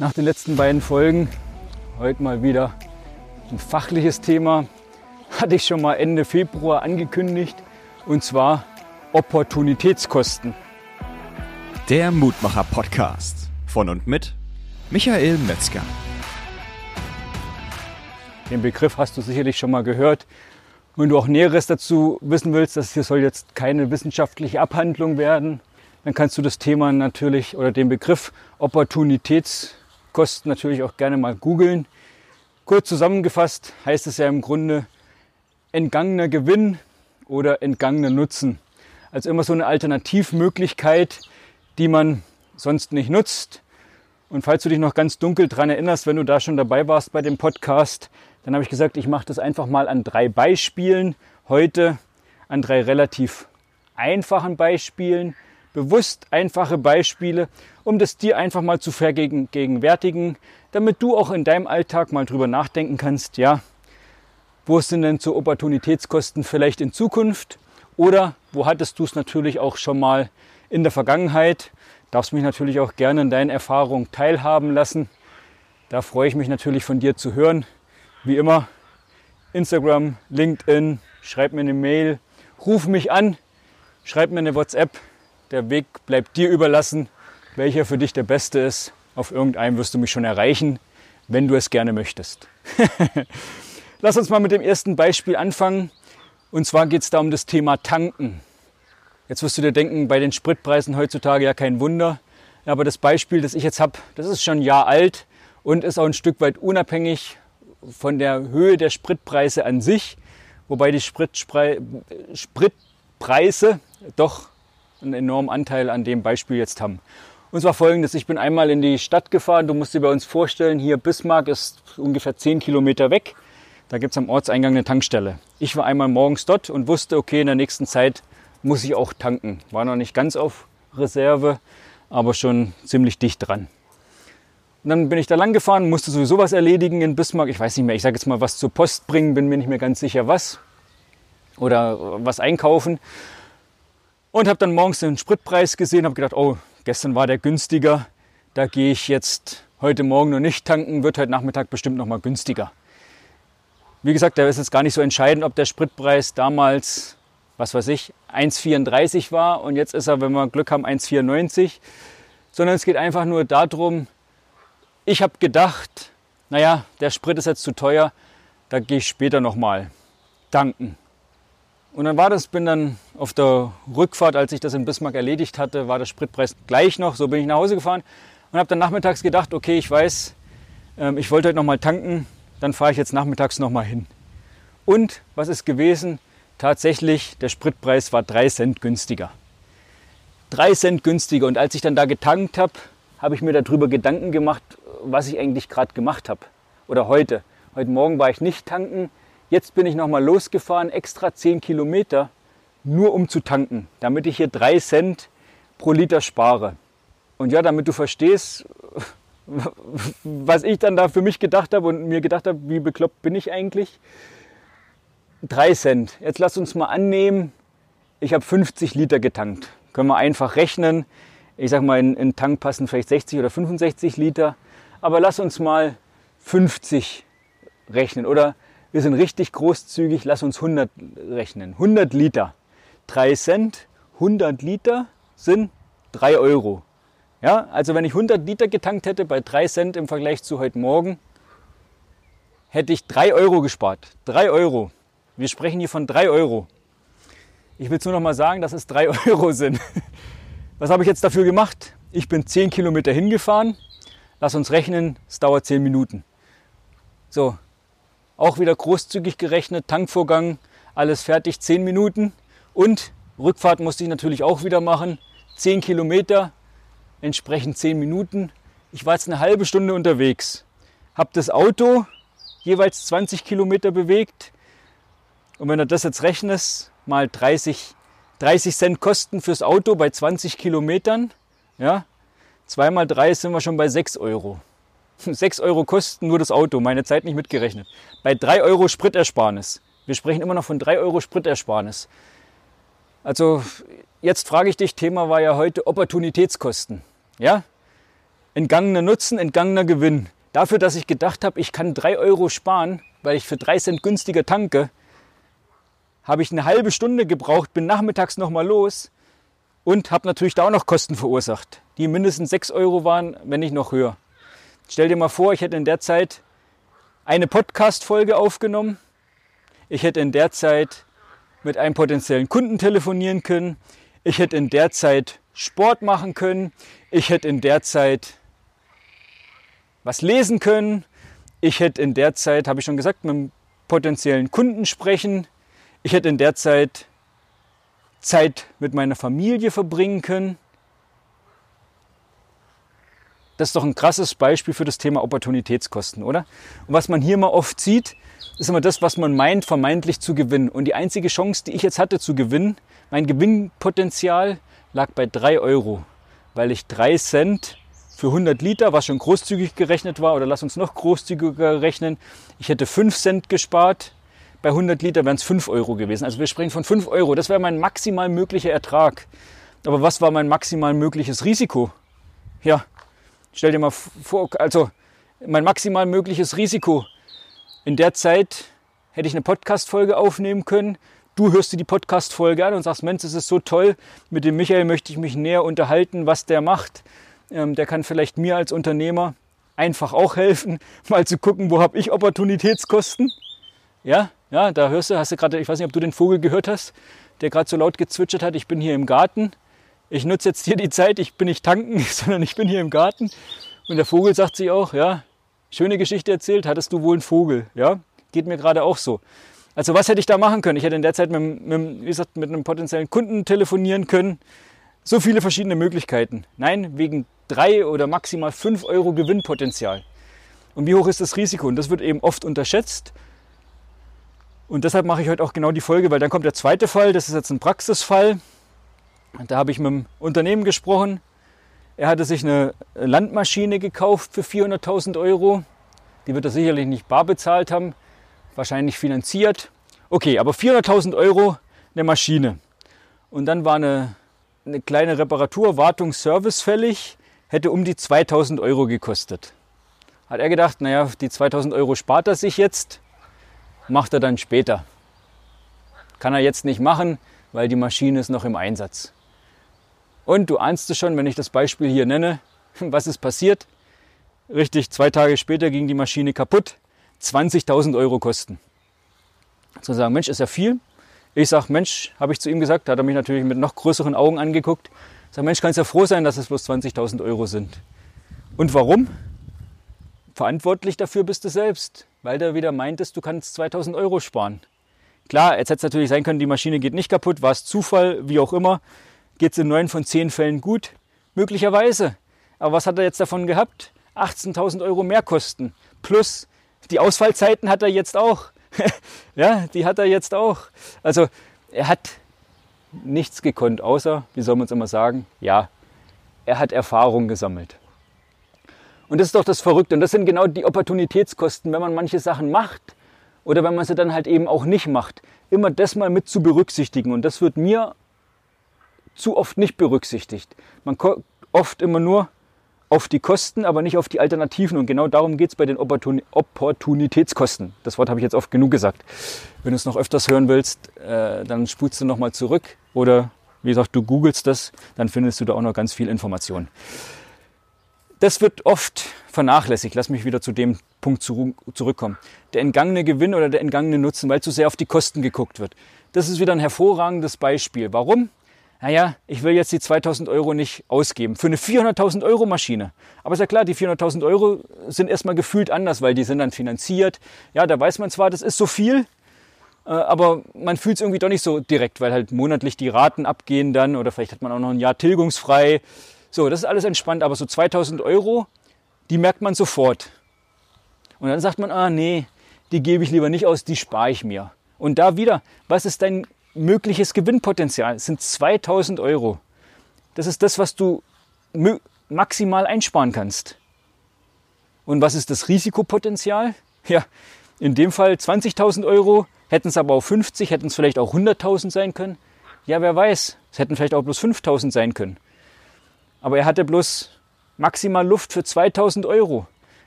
nach den letzten beiden Folgen heute mal wieder ein fachliches Thema. Hatte ich schon mal Ende Februar angekündigt und zwar Opportunitätskosten. Der Mutmacher Podcast von und mit Michael Metzger. Den Begriff hast du sicherlich schon mal gehört. Wenn du auch Näheres dazu wissen willst, das hier soll jetzt keine wissenschaftliche Abhandlung werden, dann kannst du das Thema natürlich oder den Begriff Opportunitätskosten natürlich auch gerne mal googeln. Kurz zusammengefasst heißt es ja im Grunde entgangener Gewinn oder entgangener Nutzen. Also immer so eine Alternativmöglichkeit, die man sonst nicht nutzt. Und falls du dich noch ganz dunkel dran erinnerst, wenn du da schon dabei warst bei dem Podcast, dann habe ich gesagt, ich mache das einfach mal an drei Beispielen. Heute an drei relativ einfachen Beispielen, bewusst einfache Beispiele, um das dir einfach mal zu vergegenwärtigen, damit du auch in deinem Alltag mal drüber nachdenken kannst, ja, wo sind denn so Opportunitätskosten vielleicht in Zukunft oder wo hattest du es natürlich auch schon mal in der Vergangenheit? Darfst mich natürlich auch gerne in deinen Erfahrungen teilhaben lassen. Da freue ich mich natürlich von dir zu hören. Wie immer, Instagram, LinkedIn, schreib mir eine Mail, ruf mich an, schreib mir eine WhatsApp. Der Weg bleibt dir überlassen, welcher für dich der beste ist. Auf irgendeinem wirst du mich schon erreichen, wenn du es gerne möchtest. Lass uns mal mit dem ersten Beispiel anfangen. Und zwar geht es da um das Thema Tanken. Jetzt wirst du dir denken, bei den Spritpreisen heutzutage ja kein Wunder. Aber das Beispiel, das ich jetzt habe, das ist schon ein Jahr alt und ist auch ein Stück weit unabhängig von der Höhe der Spritpreise an sich, wobei die Spritpreise doch einen enormen Anteil an dem Beispiel jetzt haben. Und zwar folgendes, ich bin einmal in die Stadt gefahren, du musst dir bei uns vorstellen, hier Bismarck ist ungefähr 10 Kilometer weg, da gibt es am Ortseingang eine Tankstelle. Ich war einmal morgens dort und wusste, okay, in der nächsten Zeit muss ich auch tanken. War noch nicht ganz auf Reserve, aber schon ziemlich dicht dran. Und dann bin ich da lang gefahren, musste sowieso was erledigen in Bismarck. Ich weiß nicht mehr, ich sage jetzt mal was zur Post bringen, bin mir nicht mehr ganz sicher was. Oder was einkaufen. Und habe dann morgens den Spritpreis gesehen, habe gedacht, oh, gestern war der günstiger. Da gehe ich jetzt heute Morgen noch nicht tanken, wird heute Nachmittag bestimmt noch mal günstiger. Wie gesagt, da ist jetzt gar nicht so entscheidend, ob der Spritpreis damals, was weiß ich, 1,34 war und jetzt ist er, wenn wir Glück haben, 1,94. Sondern es geht einfach nur darum, ich habe gedacht, naja, der Sprit ist jetzt zu teuer, da gehe ich später nochmal tanken. Und dann war das, bin dann auf der Rückfahrt, als ich das in Bismarck erledigt hatte, war der Spritpreis gleich noch. So bin ich nach Hause gefahren und habe dann nachmittags gedacht, okay, ich weiß, ähm, ich wollte heute nochmal tanken, dann fahre ich jetzt nachmittags nochmal hin. Und was ist gewesen? Tatsächlich, der Spritpreis war drei Cent günstiger. Drei Cent günstiger. Und als ich dann da getankt habe, habe ich mir darüber Gedanken gemacht, was ich eigentlich gerade gemacht habe. Oder heute. Heute Morgen war ich nicht tanken. Jetzt bin ich nochmal losgefahren, extra 10 Kilometer, nur um zu tanken, damit ich hier 3 Cent pro Liter spare. Und ja, damit du verstehst, was ich dann da für mich gedacht habe und mir gedacht habe, wie bekloppt bin ich eigentlich? 3 Cent. Jetzt lass uns mal annehmen, ich habe 50 Liter getankt. Können wir einfach rechnen. Ich sag mal, in, in Tank passen vielleicht 60 oder 65 Liter. Aber lass uns mal 50 rechnen oder wir sind richtig großzügig, lass uns 100 rechnen. 100 Liter, 3 Cent, 100 Liter sind 3 Euro. Ja, also wenn ich 100 Liter getankt hätte bei 3 Cent im Vergleich zu heute Morgen, hätte ich 3 Euro gespart. 3 Euro. Wir sprechen hier von 3 Euro. Ich will es nur noch mal sagen, dass es 3 Euro sind. Was habe ich jetzt dafür gemacht? Ich bin 10 Kilometer hingefahren, Lass uns rechnen, es dauert 10 Minuten. So, auch wieder großzügig gerechnet, Tankvorgang, alles fertig, 10 Minuten. Und Rückfahrt musste ich natürlich auch wieder machen. 10 Kilometer, entsprechend 10 Minuten. Ich war jetzt eine halbe Stunde unterwegs. Habe das Auto jeweils 20 Kilometer bewegt. Und wenn du das jetzt rechnest, mal 30, 30 Cent Kosten fürs Auto bei 20 Kilometern, ja, 2 mal 3 sind wir schon bei 6 Euro. 6 Euro kosten nur das Auto, meine Zeit nicht mitgerechnet. Bei 3 Euro Spritersparnis. Wir sprechen immer noch von 3 Euro Spritersparnis. Also jetzt frage ich dich, Thema war ja heute Opportunitätskosten. Ja? Entgangener Nutzen, entgangener Gewinn. Dafür, dass ich gedacht habe, ich kann 3 Euro sparen, weil ich für 3 Cent günstiger tanke, habe ich eine halbe Stunde gebraucht, bin nachmittags nochmal los und habe natürlich da auch noch Kosten verursacht, die mindestens 6 Euro waren, wenn nicht noch höher. Stell dir mal vor, ich hätte in der Zeit eine Podcast-Folge aufgenommen. Ich hätte in der Zeit mit einem potenziellen Kunden telefonieren können. Ich hätte in der Zeit Sport machen können. Ich hätte in der Zeit was lesen können. Ich hätte in der Zeit, habe ich schon gesagt, mit einem potenziellen Kunden sprechen. Ich hätte in der Zeit Zeit mit meiner Familie verbringen können. Das ist doch ein krasses Beispiel für das Thema Opportunitätskosten, oder? Und was man hier mal oft sieht, ist immer das, was man meint, vermeintlich zu gewinnen. Und die einzige Chance, die ich jetzt hatte zu gewinnen, mein Gewinnpotenzial lag bei 3 Euro, weil ich 3 Cent für 100 Liter, was schon großzügig gerechnet war, oder lass uns noch großzügiger rechnen, ich hätte 5 Cent gespart. Bei 100 Liter wären es 5 Euro gewesen. Also wir sprechen von 5 Euro. Das wäre mein maximal möglicher Ertrag. Aber was war mein maximal mögliches Risiko? Ja, Stell dir mal vor, also mein maximal mögliches Risiko. In der Zeit hätte ich eine Podcast-Folge aufnehmen können. Du hörst dir die Podcast-Folge an und sagst, Mensch, es ist so toll. Mit dem Michael möchte ich mich näher unterhalten, was der macht. Ähm, der kann vielleicht mir als Unternehmer einfach auch helfen, mal zu gucken, wo habe ich Opportunitätskosten. Ja, ja, da hörst du, hast du gerade, ich weiß nicht, ob du den Vogel gehört hast, der gerade so laut gezwitschert hat. Ich bin hier im Garten ich nutze jetzt hier die Zeit, ich bin nicht tanken, sondern ich bin hier im Garten. Und der Vogel sagt sich auch, ja, schöne Geschichte erzählt, hattest du wohl einen Vogel, ja? Geht mir gerade auch so. Also was hätte ich da machen können? Ich hätte in der Zeit mit, mit, wie gesagt, mit einem potenziellen Kunden telefonieren können. So viele verschiedene Möglichkeiten. Nein, wegen drei oder maximal fünf Euro Gewinnpotenzial. Und wie hoch ist das Risiko? Und das wird eben oft unterschätzt. Und deshalb mache ich heute auch genau die Folge, weil dann kommt der zweite Fall. Das ist jetzt ein Praxisfall. Da habe ich mit dem Unternehmen gesprochen. Er hatte sich eine Landmaschine gekauft für 400.000 Euro. Die wird er sicherlich nicht bar bezahlt haben, wahrscheinlich finanziert. Okay, aber 400.000 Euro eine Maschine. Und dann war eine, eine kleine Reparatur, Wartung, Service fällig, hätte um die 2000 Euro gekostet. Hat er gedacht, naja, die 2000 Euro spart er sich jetzt, macht er dann später. Kann er jetzt nicht machen, weil die Maschine ist noch im Einsatz. Und du ahnst es schon, wenn ich das Beispiel hier nenne, was ist passiert? Richtig, zwei Tage später ging die Maschine kaputt, 20.000 Euro kosten. Zu sagen, Mensch, ist ja viel. Ich sage, Mensch, habe ich zu ihm gesagt, da hat er mich natürlich mit noch größeren Augen angeguckt. Ich sage, Mensch, kannst ja froh sein, dass es bloß 20.000 Euro sind. Und warum? Verantwortlich dafür bist du selbst, weil du wieder meintest, du kannst 2000 Euro sparen. Klar, jetzt hätte es natürlich sein können, die Maschine geht nicht kaputt, war es Zufall, wie auch immer geht es in neun von zehn Fällen gut? Möglicherweise. Aber was hat er jetzt davon gehabt? 18.000 Euro Mehrkosten. Plus die Ausfallzeiten hat er jetzt auch. ja, die hat er jetzt auch. Also er hat nichts gekonnt, außer, wie soll man es immer sagen, ja, er hat Erfahrung gesammelt. Und das ist doch das Verrückte. Und das sind genau die Opportunitätskosten, wenn man manche Sachen macht oder wenn man sie dann halt eben auch nicht macht. Immer das mal mit zu berücksichtigen. Und das wird mir zu oft nicht berücksichtigt. Man kommt oft immer nur auf die Kosten, aber nicht auf die Alternativen. Und genau darum geht es bei den Opportunitätskosten. Das Wort habe ich jetzt oft genug gesagt. Wenn du es noch öfters hören willst, äh, dann spulst du nochmal zurück oder wie gesagt, du googelst das, dann findest du da auch noch ganz viel Information. Das wird oft vernachlässigt. Lass mich wieder zu dem Punkt zurückkommen. Der entgangene Gewinn oder der entgangene Nutzen, weil zu sehr auf die Kosten geguckt wird. Das ist wieder ein hervorragendes Beispiel. Warum? Naja, ich will jetzt die 2000 Euro nicht ausgeben für eine 400.000 Euro Maschine. Aber ist ja klar, die 400.000 Euro sind erstmal gefühlt anders, weil die sind dann finanziert. Ja, da weiß man zwar, das ist so viel, äh, aber man fühlt es irgendwie doch nicht so direkt, weil halt monatlich die Raten abgehen dann oder vielleicht hat man auch noch ein Jahr tilgungsfrei. So, das ist alles entspannt, aber so 2000 Euro, die merkt man sofort. Und dann sagt man, ah nee, die gebe ich lieber nicht aus, die spare ich mir. Und da wieder, was ist dein mögliches Gewinnpotenzial sind 2000 Euro. Das ist das, was du maximal einsparen kannst. Und was ist das Risikopotenzial? Ja, in dem Fall 20.000 Euro, hätten es aber auch 50, hätten es vielleicht auch 100.000 sein können. Ja, wer weiß, es hätten vielleicht auch bloß 5.000 sein können. Aber er hatte bloß maximal Luft für 2000 Euro.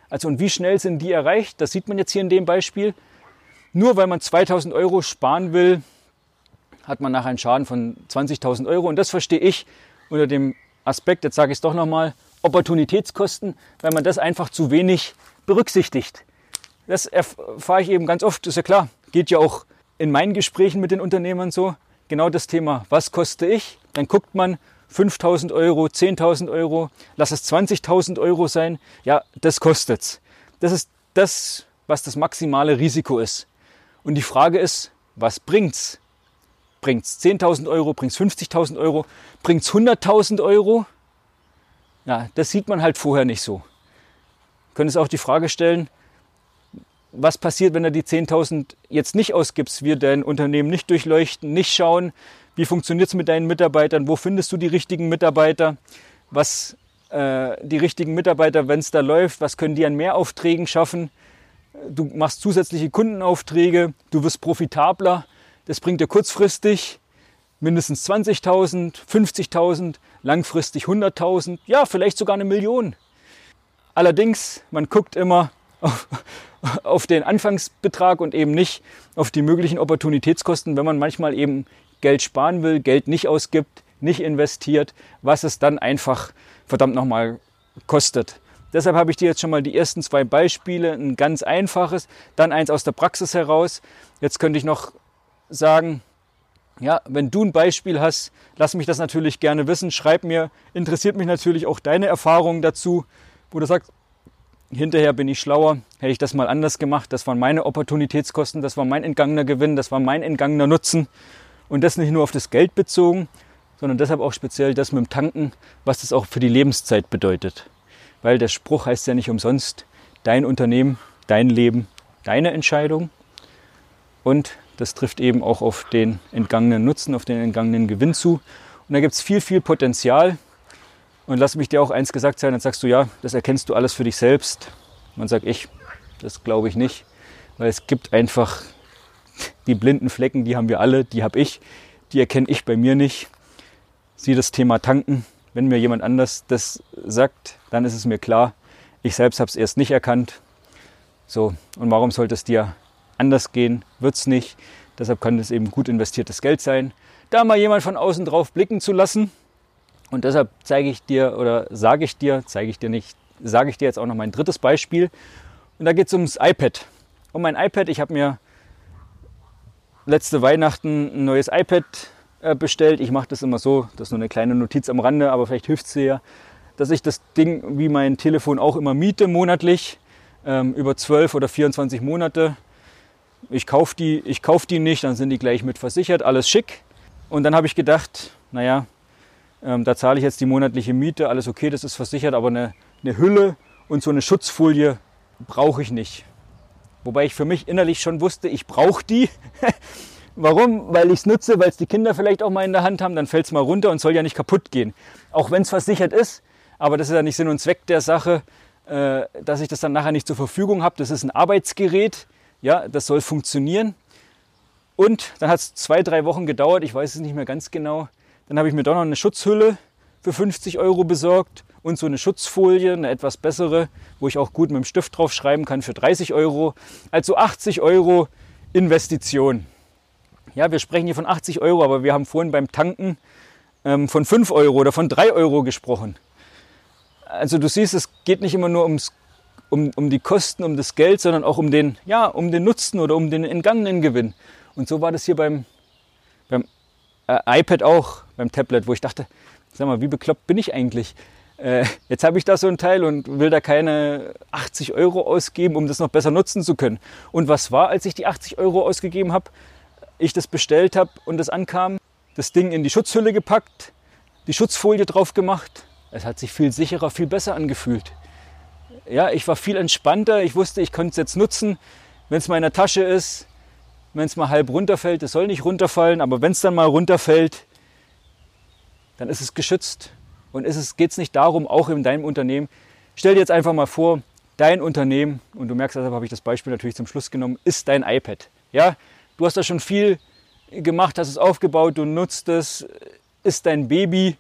Also und wie schnell sind die erreicht? Das sieht man jetzt hier in dem Beispiel. Nur weil man 2000 Euro sparen will, hat man nachher einen Schaden von 20.000 Euro. Und das verstehe ich unter dem Aspekt, jetzt sage ich es doch nochmal, Opportunitätskosten, weil man das einfach zu wenig berücksichtigt. Das erfahre ich eben ganz oft, ist ja klar, geht ja auch in meinen Gesprächen mit den Unternehmern so. Genau das Thema, was koste ich? Dann guckt man, 5000 Euro, 10.000 Euro, lass es 20.000 Euro sein, ja, das kostet's. Das ist das, was das maximale Risiko ist. Und die Frage ist, was bringt's? Bringt's 10.000 Euro, bringt's 50.000 Euro, bringt's 100.000 Euro? Ja, das sieht man halt vorher nicht so. Können es auch die Frage stellen, was passiert, wenn du die 10.000 jetzt nicht ausgibst, wir dein Unternehmen nicht durchleuchten, nicht schauen, wie funktioniert es mit deinen Mitarbeitern, wo findest du die richtigen Mitarbeiter, was äh, die richtigen Mitarbeiter, wenn es da läuft, was können die an Mehraufträgen schaffen. Du machst zusätzliche Kundenaufträge, du wirst profitabler, das bringt dir kurzfristig mindestens 20.000, 50.000, langfristig 100.000, ja, vielleicht sogar eine Million. Allerdings, man guckt immer auf, auf den Anfangsbetrag und eben nicht auf die möglichen Opportunitätskosten, wenn man manchmal eben Geld sparen will, Geld nicht ausgibt, nicht investiert, was es dann einfach verdammt nochmal kostet. Deshalb habe ich dir jetzt schon mal die ersten zwei Beispiele, ein ganz einfaches, dann eins aus der Praxis heraus. Jetzt könnte ich noch sagen, ja, wenn du ein Beispiel hast, lass mich das natürlich gerne wissen. Schreib mir, interessiert mich natürlich auch deine Erfahrungen dazu, wo du sagst, hinterher bin ich schlauer, hätte ich das mal anders gemacht. Das waren meine Opportunitätskosten, das war mein entgangener Gewinn, das war mein entgangener Nutzen. Und das nicht nur auf das Geld bezogen, sondern deshalb auch speziell das mit dem Tanken, was das auch für die Lebenszeit bedeutet. Weil der Spruch heißt ja nicht umsonst, dein Unternehmen, dein Leben, deine Entscheidung. Und das trifft eben auch auf den entgangenen Nutzen, auf den entgangenen Gewinn zu. Und da gibt es viel, viel Potenzial, und lass mich dir auch eins gesagt sein, dann sagst du, ja, das erkennst du alles für dich selbst. Man sagt ich, das glaube ich nicht, weil es gibt einfach die blinden Flecken, die haben wir alle, die habe ich, die erkenne ich bei mir nicht. Sieh das Thema Tanken. Wenn mir jemand anders das sagt, dann ist es mir klar, ich selbst habe es erst nicht erkannt. So, und warum sollte es dir anders gehen? Wird es nicht. Deshalb kann es eben gut investiertes Geld sein. Da mal jemand von außen drauf blicken zu lassen, und deshalb zeige ich dir oder sage ich dir, zeige ich dir nicht, sage ich dir jetzt auch noch mein drittes Beispiel. Und da geht es ums iPad. Um mein iPad, ich habe mir letzte Weihnachten ein neues iPad äh, bestellt. Ich mache das immer so, das ist nur eine kleine Notiz am Rande, aber vielleicht hilft es dir ja, dass ich das Ding wie mein Telefon auch immer miete monatlich ähm, über 12 oder 24 Monate. Ich kaufe die, kauf die nicht, dann sind die gleich mit versichert, alles schick. Und dann habe ich gedacht, naja, ähm, da zahle ich jetzt die monatliche Miete, alles okay, das ist versichert, aber eine, eine Hülle und so eine Schutzfolie brauche ich nicht. Wobei ich für mich innerlich schon wusste, ich brauche die. Warum? Weil ich es nutze, weil es die Kinder vielleicht auch mal in der Hand haben, dann fällt es mal runter und soll ja nicht kaputt gehen. Auch wenn es versichert ist, aber das ist ja nicht Sinn und Zweck der Sache, äh, dass ich das dann nachher nicht zur Verfügung habe. Das ist ein Arbeitsgerät, ja, das soll funktionieren. Und dann hat es zwei, drei Wochen gedauert, ich weiß es nicht mehr ganz genau, dann habe ich mir doch noch eine Schutzhülle für 50 Euro besorgt und so eine Schutzfolie, eine etwas bessere, wo ich auch gut mit dem Stift drauf schreiben kann für 30 Euro. Also 80 Euro Investition. Ja, wir sprechen hier von 80 Euro, aber wir haben vorhin beim Tanken ähm, von 5 Euro oder von 3 Euro gesprochen. Also du siehst, es geht nicht immer nur ums, um, um die Kosten, um das Geld, sondern auch um den, ja, um den Nutzen oder um den entgangenen Gewinn. Und so war das hier beim, beim äh, iPad auch, beim Tablet, wo ich dachte, sag mal, wie bekloppt bin ich eigentlich? Äh, jetzt habe ich da so ein Teil und will da keine 80 Euro ausgeben, um das noch besser nutzen zu können. Und was war, als ich die 80 Euro ausgegeben habe? Ich das bestellt habe und das ankam, das Ding in die Schutzhülle gepackt, die Schutzfolie drauf gemacht. Es hat sich viel sicherer, viel besser angefühlt. Ja, ich war viel entspannter. Ich wusste, ich konnte es jetzt nutzen, wenn es mal in der Tasche ist wenn es mal halb runterfällt, es soll nicht runterfallen, aber wenn es dann mal runterfällt, dann ist es geschützt. Und geht es nicht darum, auch in deinem Unternehmen, stell dir jetzt einfach mal vor, dein Unternehmen, und du merkst, deshalb habe ich das Beispiel natürlich zum Schluss genommen, ist dein iPad. Ja, du hast da schon viel gemacht, hast es aufgebaut, du nutzt es, ist dein Baby.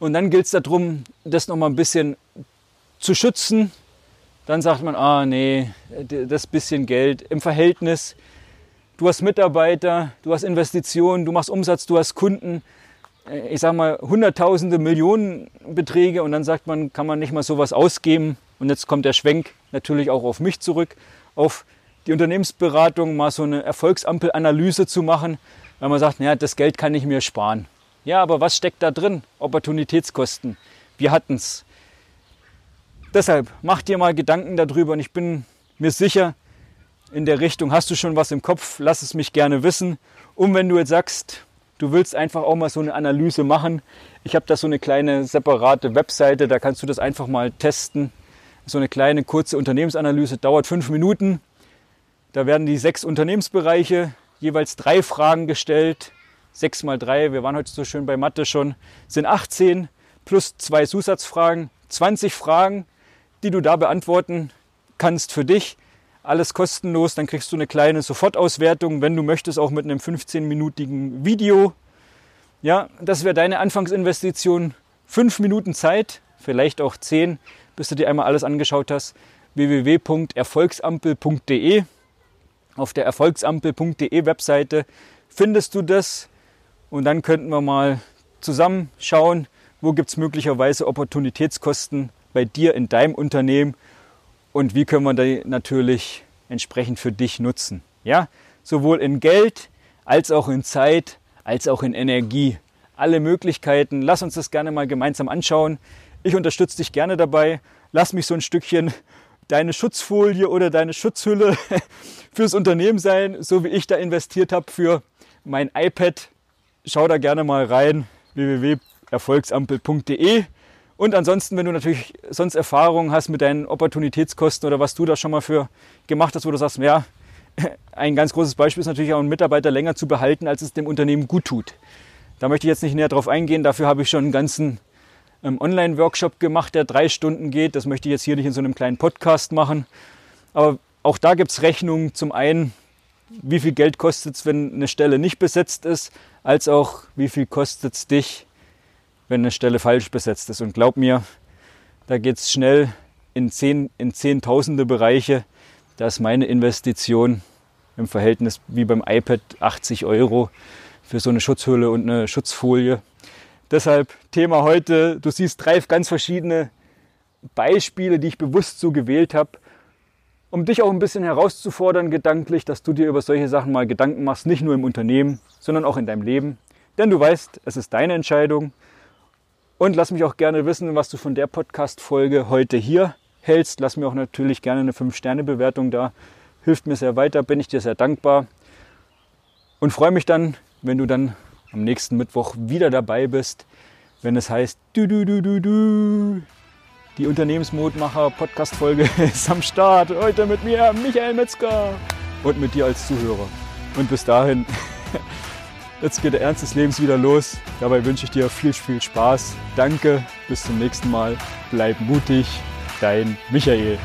Und dann gilt es darum, das nochmal ein bisschen zu schützen. Dann sagt man, ah nee, das bisschen Geld im Verhältnis. Du hast Mitarbeiter, du hast Investitionen, du machst Umsatz, du hast Kunden. Äh, ich sage mal, hunderttausende Millionen Beträge und dann sagt man, kann man nicht mal sowas ausgeben. Und jetzt kommt der Schwenk natürlich auch auf mich zurück, auf die Unternehmensberatung, mal so eine Erfolgsampelanalyse zu machen, weil man sagt, naja, das Geld kann ich mir sparen. Ja, aber was steckt da drin? Opportunitätskosten. Wir hatten es. Deshalb mach dir mal Gedanken darüber und ich bin mir sicher, in der Richtung hast du schon was im Kopf, lass es mich gerne wissen. Und wenn du jetzt sagst, du willst einfach auch mal so eine Analyse machen, ich habe da so eine kleine separate Webseite, da kannst du das einfach mal testen. So eine kleine kurze Unternehmensanalyse dauert fünf Minuten. Da werden die sechs Unternehmensbereiche jeweils drei Fragen gestellt. Sechs mal drei, wir waren heute so schön bei Mathe schon, sind 18 plus zwei Zusatzfragen, 20 Fragen, die du da beantworten kannst für dich. Alles kostenlos, dann kriegst du eine kleine Sofortauswertung, wenn du möchtest, auch mit einem 15-minütigen Video. Ja, das wäre deine Anfangsinvestition. Fünf Minuten Zeit, vielleicht auch zehn, bis du dir einmal alles angeschaut hast. www.erfolgsampel.de. Auf der erfolgsampel.de Webseite findest du das und dann könnten wir mal zusammen schauen, wo gibt es möglicherweise Opportunitätskosten bei dir in deinem Unternehmen und wie können wir die natürlich entsprechend für dich nutzen. Ja, sowohl in Geld als auch in Zeit, als auch in Energie. Alle Möglichkeiten. Lass uns das gerne mal gemeinsam anschauen. Ich unterstütze dich gerne dabei. Lass mich so ein Stückchen deine Schutzfolie oder deine Schutzhülle fürs Unternehmen sein, so wie ich da investiert habe für mein iPad. Schau da gerne mal rein www.erfolgsampel.de und ansonsten, wenn du natürlich sonst Erfahrungen hast mit deinen Opportunitätskosten oder was du da schon mal für gemacht hast, wo du sagst, ja, ein ganz großes Beispiel ist natürlich auch einen Mitarbeiter länger zu behalten, als es dem Unternehmen gut tut. Da möchte ich jetzt nicht näher drauf eingehen. Dafür habe ich schon einen ganzen ähm, Online-Workshop gemacht, der drei Stunden geht. Das möchte ich jetzt hier nicht in so einem kleinen Podcast machen. Aber auch da gibt es Rechnungen. Zum einen, wie viel Geld kostet es, wenn eine Stelle nicht besetzt ist, als auch wie viel kostet es dich, wenn eine Stelle falsch besetzt ist. Und glaub mir, da geht es schnell in, zehn, in Zehntausende Bereiche. Da ist meine Investition im Verhältnis wie beim iPad 80 Euro für so eine Schutzhülle und eine Schutzfolie. Deshalb Thema heute, du siehst drei ganz verschiedene Beispiele, die ich bewusst so gewählt habe, um dich auch ein bisschen herauszufordern gedanklich, dass du dir über solche Sachen mal Gedanken machst, nicht nur im Unternehmen, sondern auch in deinem Leben. Denn du weißt, es ist deine Entscheidung und lass mich auch gerne wissen, was du von der Podcast-Folge heute hier hältst. Lass mir auch natürlich gerne eine 5-Sterne-Bewertung da. Hilft mir sehr weiter, bin ich dir sehr dankbar. Und freue mich dann, wenn du dann am nächsten Mittwoch wieder dabei bist, wenn es heißt, du, du, du, du, du. Die Unternehmensmodmacher Podcast-Folge ist am Start. Heute mit mir, Michael Metzger. Und mit dir als Zuhörer. Und bis dahin Jetzt geht der Ernst des Lebens wieder los. Dabei wünsche ich dir viel, viel Spaß. Danke, bis zum nächsten Mal. Bleib mutig, dein Michael.